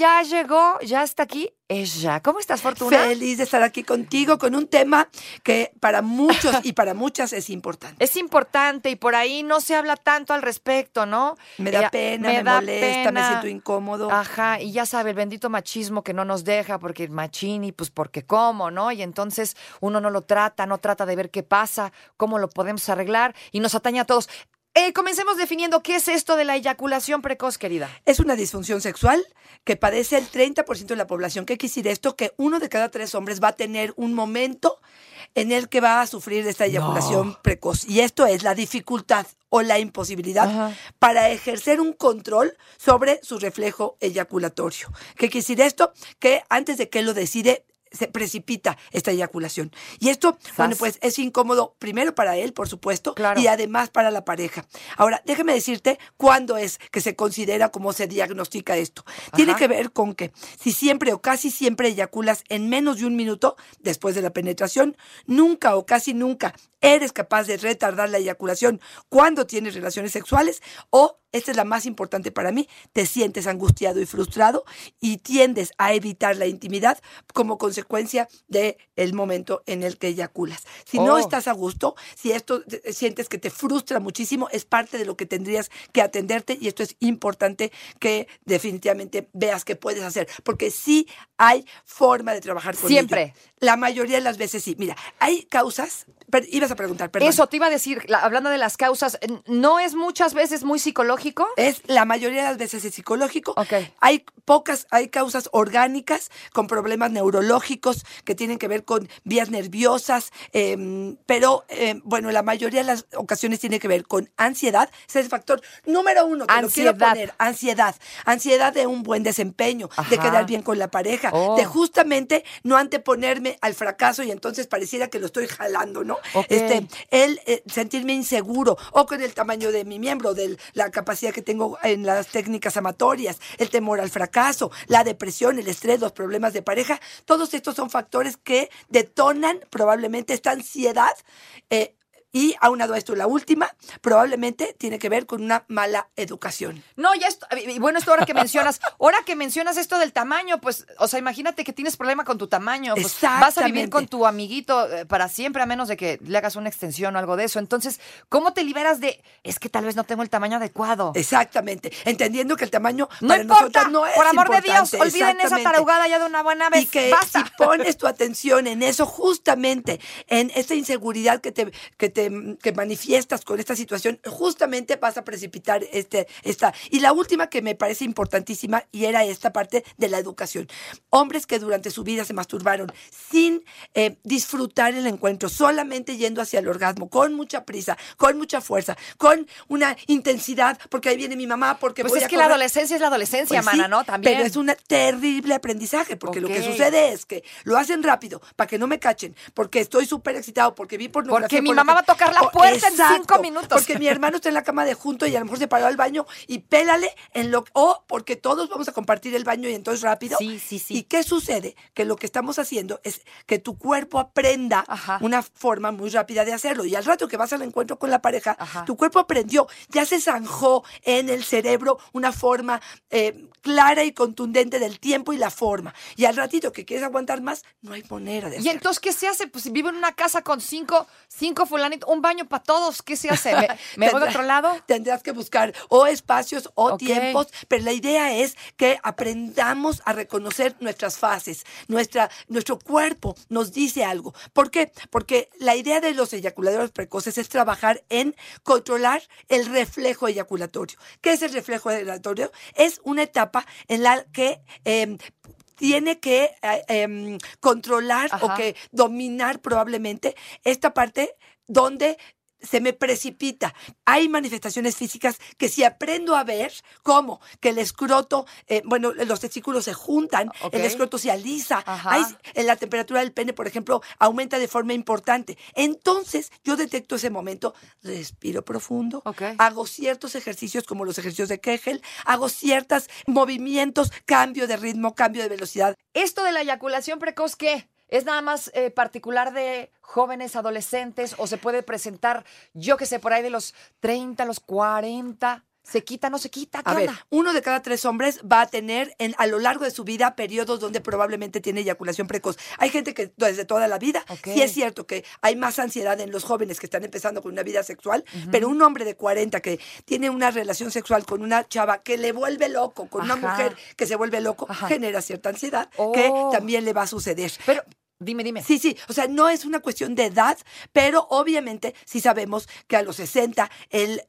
Ya llegó, ya está aquí ella. ¿Cómo estás, Fortuna? Feliz de estar aquí contigo con un tema que para muchos y para muchas es importante. Es importante y por ahí no se habla tanto al respecto, ¿no? Me da Eh, pena, me, da molesta, me siento incómodo. Ajá, y ya sabe, el bendito machismo que no nos deja, porque machini, pues porque cómo, ¿no? Y entonces uno no lo trata, no trata de ver qué pasa, cómo lo podemos arreglar y nos atañe a todos. Eh, comencemos definiendo qué es esto de la eyaculación precoz, querida. Es una disfunción sexual que padece el 30% de la población. ¿Qué quiere decir esto? Que uno de cada tres hombres va a tener un momento en el que va a sufrir de esta eyaculación precoz. Y esto es la dificultad o la imposibilidad Ajá. para ejercer un control sobre su reflejo eyaculatorio. ¿Qué quiere decir esto? Que antes de que él lo decide, se precipita esta eyaculación. Y esto, bueno, pues es incómodo primero para él, por supuesto, Claro. y además para la pareja. Ahora, déjame decirte cuándo es que se considera cómo se diagnostica esto. Tiene que ver con que si siempre o casi siempre eyaculas en menos de un minuto después de la penetración, nunca o casi nunca eres capaz de retardar la eyaculación cuando tienes relaciones sexuales o, esta es la más importante para mí, te sientes angustiado y frustrado y tiendes a evitar la intimidad como consecuencia del el momento en el que eyaculas. Si no Oh. estás a gusto, si esto sientes que te frustra muchísimo, es parte de lo que tendrías que atenderte y esto es importante que definitivamente veas que puedes hacer, porque sí hay forma de trabajar con Siempre. ello. La mayoría de las veces sí. Mira, hay causas, pero ibas a preguntar, perdón. Eso te iba a decir, la- hablando de las causas, ¿no es muchas veces muy psicológico? Es la mayoría de las veces es psicológico. Ok. Hay pocas, hay causas orgánicas con problemas neurológicos que tienen que ver con vías nerviosas, em, pero em, bueno, la mayoría de las ocasiones tiene que ver con ansiedad. Ese es el factor número uno que lo quiero Ansiedad. poner. Ansiedad. Ansiedad de un buen desempeño, de quedar bien con la pareja, Oh. de justamente no anteponerme al fracaso y entonces pareciera que lo estoy jalando, ¿no? Este, el eh, sentirme inseguro o con el tamaño de mi miembro, de la capacidad que tengo en las técnicas amatorias, el temor al fracaso, la depresión, el estrés, los problemas de pareja, todos estos son factores que detonan probablemente esta ansiedad. eh, y aunado a esto, la última probablemente tiene que ver con una mala educación. No, ya esto, y bueno, esto ahora que mencionas, ahora que mencionas esto del tamaño, pues, o sea, imagínate que tienes problema con tu tamaño, pues vas a vivir con tu amiguito eh, para siempre, a menos de que le hagas una extensión o algo de eso. Entonces, ¿cómo te liberas de, es que tal vez no tengo el tamaño adecuado? Exactamente, entendiendo que el tamaño no para importa, no es por amor de Dios, olviden esa tarugada ya de una buena vez. Y que Basta. si pones tu atención en eso, justamente en esta inseguridad que te, que te que manifiestas con esta situación, justamente vas a precipitar este, esta. Y la última que me parece importantísima, y era esta parte de la educación. Hombres que durante su vida se masturbaron sin eh, disfrutar el encuentro, solamente yendo hacia el orgasmo, con mucha prisa, con mucha fuerza, con una intensidad, porque ahí viene mi mamá, porque Pues voy es a que la adolescencia es la adolescencia, Pues sí, mana, ¿no? También. Pero es un terrible aprendizaje, porque lo que sucede es que lo hacen rápido, para que no me cachen, porque estoy súper excitado, porque vi pornografía. Porque mi mamá va tocar la Oh, puerta en cinco minutos. Porque mi hermano está en la cama de junto y a lo mejor se paró al baño y pélale en lo o porque todos vamos a compartir el baño y entonces rápido. Sí, sí, sí. ¿Y qué sucede? Que lo que estamos haciendo es que tu cuerpo aprenda Ajá. una forma muy rápida de hacerlo. Y al rato que vas al encuentro con la pareja, Ajá. tu cuerpo aprendió, ya se zanjó en el cerebro una forma eh, clara y contundente del tiempo y la forma. Y al ratito que quieres aguantar más, no hay manera de Y hacerlo. entonces, ¿qué se hace? Pues si vivo en una casa con cinco, cinco fulanitos, un baño para todos, ¿qué se hace? ¿Me, me voy a otro lado? Tendrás que buscar o espacios o tiempos, pero la idea es que aprendamos a reconocer nuestras fases. Nuestra, nuestro cuerpo nos dice algo. ¿Por qué? Porque la idea de los eyaculadores precoces es trabajar en controlar el reflejo eyaculatorio. ¿Qué es el reflejo eyaculatorio? Es una etapa en la que... eh, tiene que eh, em, controlar o que dominar probablemente esta parte donde se me precipita. Hay manifestaciones físicas que si aprendo a ver, ¿cómo? Que el escroto, eh, bueno, los testículos se juntan, Ok. el escroto se alisa, hay, eh, la temperatura del pene, por ejemplo, aumenta de forma importante. Entonces, yo detecto ese momento, respiro profundo, hago ciertos ejercicios como los ejercicios de Kegel, hago ciertos movimientos, cambio de ritmo, cambio de velocidad. ¿Esto de la eyaculación precoz qué? ¿Es nada más eh, particular de jóvenes, adolescentes o se puede presentar, yo que sé, por ahí de los 30, los 40? ¿Se quita, no se quita? ¿Qué A ver, onda? uno de cada tres hombres va a tener en, a lo largo de su vida periodos donde probablemente tiene eyaculación precoz. Hay gente que desde toda la vida, Ok. sí es cierto que hay más ansiedad en los jóvenes que están empezando con una vida sexual, pero un hombre de 40 que tiene una relación sexual con una chava que le vuelve loco, con una mujer que se vuelve loco, Ajá. genera cierta ansiedad que Oh. también le va a suceder. Pero, dime, dime. Sí, sí, o sea, no es una cuestión de edad, pero obviamente sí sabemos que a los 60 el-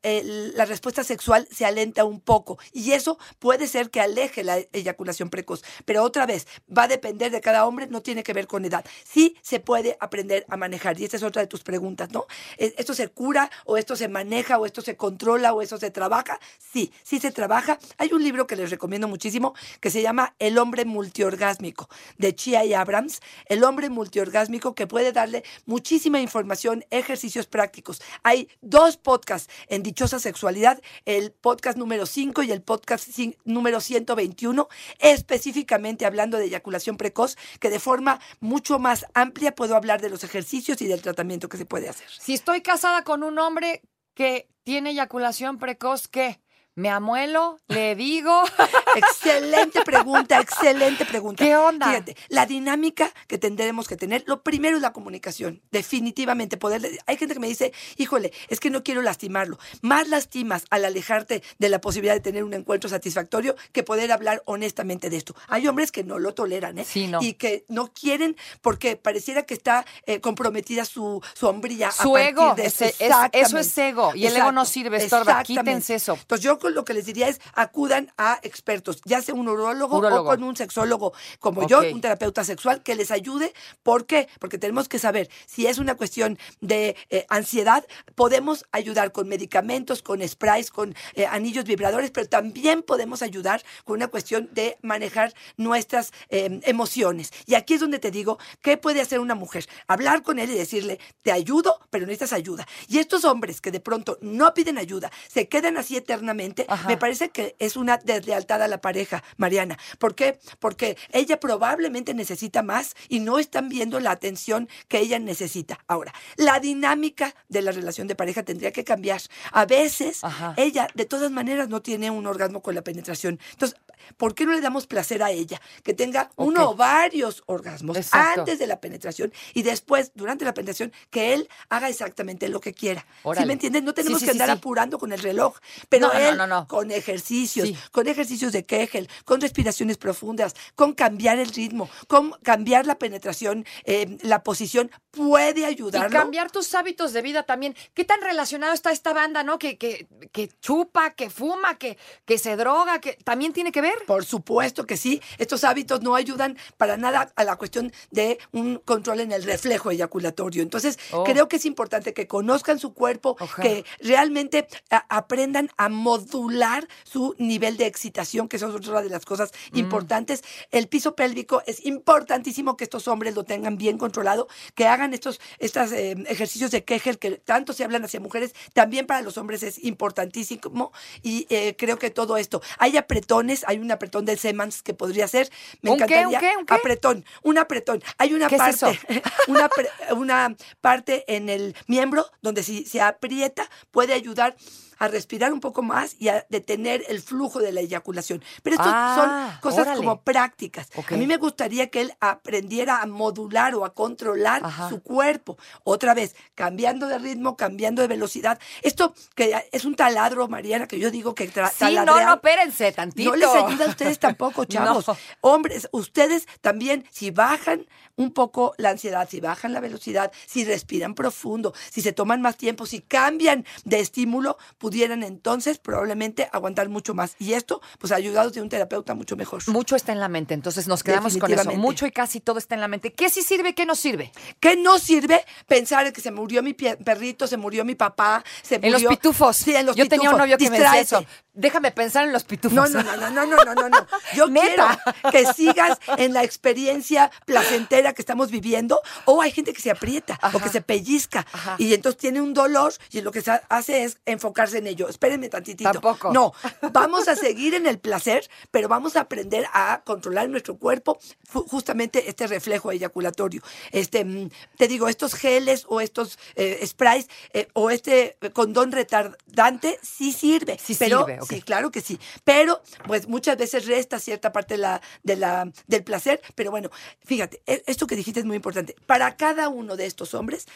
la respuesta sexual se alenta un poco y eso puede ser que aleje la eyaculación precoz. Pero otra vez, va a depender de cada hombre, no tiene que ver con edad. Sí se puede aprender a manejar y esta es otra de tus preguntas, ¿no? ¿E- ¿Esto se cura o esto se maneja o esto se controla o esto se trabaja? Sí, sí se trabaja. Hay un libro que les recomiendo muchísimo que se llama El hombre multiorgásmico de Chia y Abrams. El hombre multiorgásmico que puede darle muchísima información, ejercicios prácticos. Hay dos podcasts en Dichosa Sexualidad, el podcast número 5 y el podcast número 121, específicamente hablando de eyaculación precoz, que de forma mucho más amplia puedo hablar de los ejercicios y del tratamiento que se puede hacer. Si estoy casada con un hombre que tiene eyaculación precoz, ¿qué? ¿Me amuelo? ¿Le digo? Excelente pregunta, excelente pregunta. ¿Qué onda? Fíjate, la dinámica que tendremos que tener, lo primero es la comunicación, definitivamente. Poder, hay gente que me dice, híjole, es que no quiero lastimarlo. Más lastimas al alejarte de la posibilidad de tener un encuentro satisfactorio que poder hablar honestamente de esto. Hay hombres que no lo toleran, ¿eh? Sí, no. Y que no quieren porque pareciera que está eh, comprometida su, su hombría. a Su partir ego, de es- eso es ego, y el ego no sirve, estorba, quítense eso. Entonces yo lo que les diría es acudan a expertos, ya sea un urólogo, Urólogo. o con un sexólogo como yo, Ok. un terapeuta sexual que les ayude. ¿Por qué? Porque tenemos que saber si es una cuestión de eh, ansiedad, podemos ayudar con medicamentos, con sprays, con eh, anillos vibradores, pero también podemos ayudar con una cuestión de manejar nuestras eh, emociones. Y aquí es donde te digo, ¿qué puede hacer una mujer? Hablar con él y decirle, te ayudo, pero necesitas ayuda. Y estos hombres que de pronto no piden ayuda, se quedan así eternamente, Ajá. me parece que es una deslealtad a la pareja, Mariana. ¿Por qué? Porque ella probablemente necesita más y no están viendo la atención que ella necesita. Ahora, la dinámica de la relación de pareja tendría que cambiar. A veces Ajá. ella de todas maneras no tiene un orgasmo con la penetración. Entonces, ¿por qué no le damos placer a ella? Que tenga uno o varios orgasmos Exacto. antes de la penetración y después, durante la penetración, que él haga exactamente lo que quiera. ¿Sí Órale. me entiendes? No tenemos Sí, sí, que sí, andar sí. apurando con el reloj, pero No, él no, no. con ejercicios, Sí. con ejercicios de Kegel, con respiraciones profundas, con cambiar el ritmo, con cambiar la penetración, eh, la posición, puede ayudarlo. Y cambiar tus hábitos de vida también. ¿Qué tan relacionado está esta banda, no? Que, que, que chupa, que fuma, que, que se droga, que también tiene que ver. Por supuesto que sí. Estos hábitos no ayudan para nada a la cuestión de un control en el reflejo eyaculatorio. Entonces, Oh. creo que es importante que conozcan su cuerpo, que realmente a- aprendan a modular su nivel de excitación, que eso es otra de las cosas Mm. importantes. El piso pélvico es importantísimo que estos hombres lo tengan bien controlado, que hagan estos, estos ejercicios de Kegel que tanto se hablan hacia mujeres, también para los hombres es importantísimo. Y eh, creo que todo esto. Hay apretones, hay un apretón del Semans que podría ser. Me ¿Un qué, encantaría. un qué, un qué? Apretón, un apretón. Hay una ¿Qué es parte, eso? una, una parte en el miembro donde si se aprieta puede ayudar a respirar un poco más y a detener el flujo de la eyaculación. Pero esto Ah, son cosas órale. como prácticas. A mí me gustaría que él aprendiera a modular o a controlar Ajá. su cuerpo. Otra vez, cambiando de ritmo, cambiando de velocidad. Esto que es un taladro, Mariana, que yo digo que Sí, no, no, espérense tantito. no les ayuda a ustedes tampoco, chavos. No. Hombres, ustedes también, si bajan un poco la ansiedad, si bajan la velocidad, si respiran profundo, si se toman más tiempo, si cambian de estímulo, pudieran entonces probablemente aguantar mucho más. Y esto, pues ayudados de un terapeuta mucho mejor. Mucho está en la mente, entonces nos quedamos con eso. Mucho y casi todo está en la mente. ¿Qué sí sirve, qué no sirve? ¿Qué no sirve pensar en que se murió mi perrito, se murió mi papá, se En los pitufos. Sí, en los Yo tenía un pitufos. novio que me decía eso déjame pensar en los pitufos. No, no, no, no, no, no, no, no. Yo quiero que sigas en la experiencia placentera que estamos viviendo. O hay gente que se aprieta Ajá. o que se pellizca y entonces tiene un dolor y lo que se hace es enfocarse en ello. Espérenme tantitito. Tampoco. No, vamos a seguir en el placer, pero vamos a aprender a controlar nuestro cuerpo justamente este reflejo eyaculatorio. Este, mm, te digo, estos geles o estos eh, sprays eh, o este eh, condón retardante sí sirve. Sí pero sirve sí, claro que sí. Pero, pues muchas veces resta cierta parte de la, de la, del placer. Pero bueno, fíjate, e- esto que dijiste es muy importante. Para cada uno de estos hombres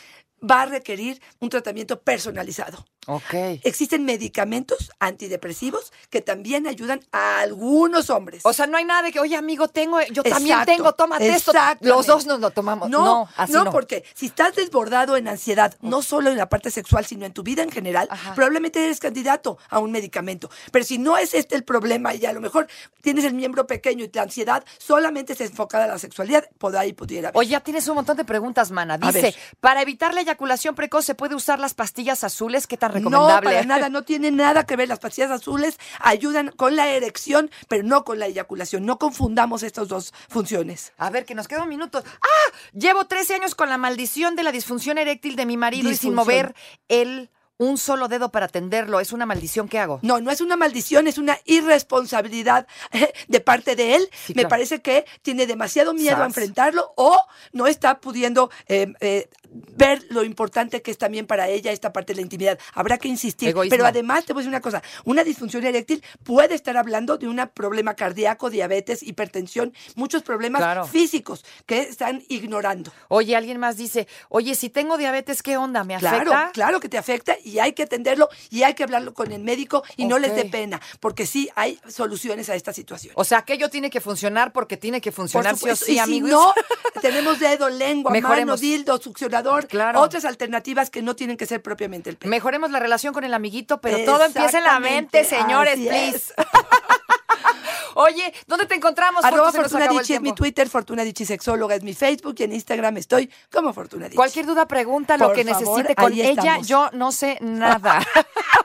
va a requerir un tratamiento personalizado. Ok. Existen medicamentos antidepresivos que también ayudan a algunos hombres. O sea, no hay nada de que, oye, amigo, tengo, yo también tengo, tómate esto. Los dos nos lo tomamos. No, así no. porque si estás desbordado en ansiedad, no solo en la parte sexual, sino en tu vida en general, Ajá. probablemente eres candidato a un medicamento. Pero si no es este el problema y a lo mejor tienes el miembro pequeño y la ansiedad solamente es enfocada a la sexualidad, por ahí pudiera haber. Oye, ya tienes un montón de preguntas, mana. Dice, para evitar la eyaculación precoz, ¿se puede usar las pastillas azules? ¿Qué tan No, recomendable? para nada, no tiene nada que ver. Las pastillas azules ayudan con la erección, pero no con la eyaculación. No confundamos estas dos funciones. A ver, que nos queda un minuto. ¡Ah! Llevo 13 años con la maldición de la disfunción eréctil de mi marido y sin mover el un solo dedo para atenderlo. ¿Es una maldición que hago? No, no es una maldición, es una irresponsabilidad eh, de parte de él. Sí, Me claro. parece que tiene demasiado miedo a enfrentarlo o no está pudiendo eh, eh, ver lo importante que es también para ella esta parte de la intimidad. Habrá que insistir. Egoísmo. Pero además te voy a decir una cosa, una disfunción eréctil puede estar hablando de un problema cardíaco, diabetes, hipertensión, muchos problemas Claro. físicos que están ignorando. Oye, alguien más dice, oye, si tengo diabetes, ¿qué onda? ¿Me Claro, afecta? claro que te afecta y hay que atenderlo y hay que hablarlo con el médico y no les dé pena, porque sí hay soluciones a esta situación. O sea, aquello tiene que funcionar porque tiene que Por funcionar sí o supuesto. sí, y si amigos. no, tenemos dedo, lengua, mano, Mejoremos. dildo, succionador, Claro. otras alternativas que no tienen que ser propiamente el pene. Mejoremos la relación con el amiguito, pero todo empieza en la mente, señores, please. Oye, ¿dónde te encontramos? Arroba Fortuna Dicci es mi. Twitter, Fortuna Dicci Sexóloga es mi Facebook y en Instagram estoy como Fortuna Dicci. Cualquier duda, pregunta, lo que favor, necesite con ella. estamos. Yo no sé nada.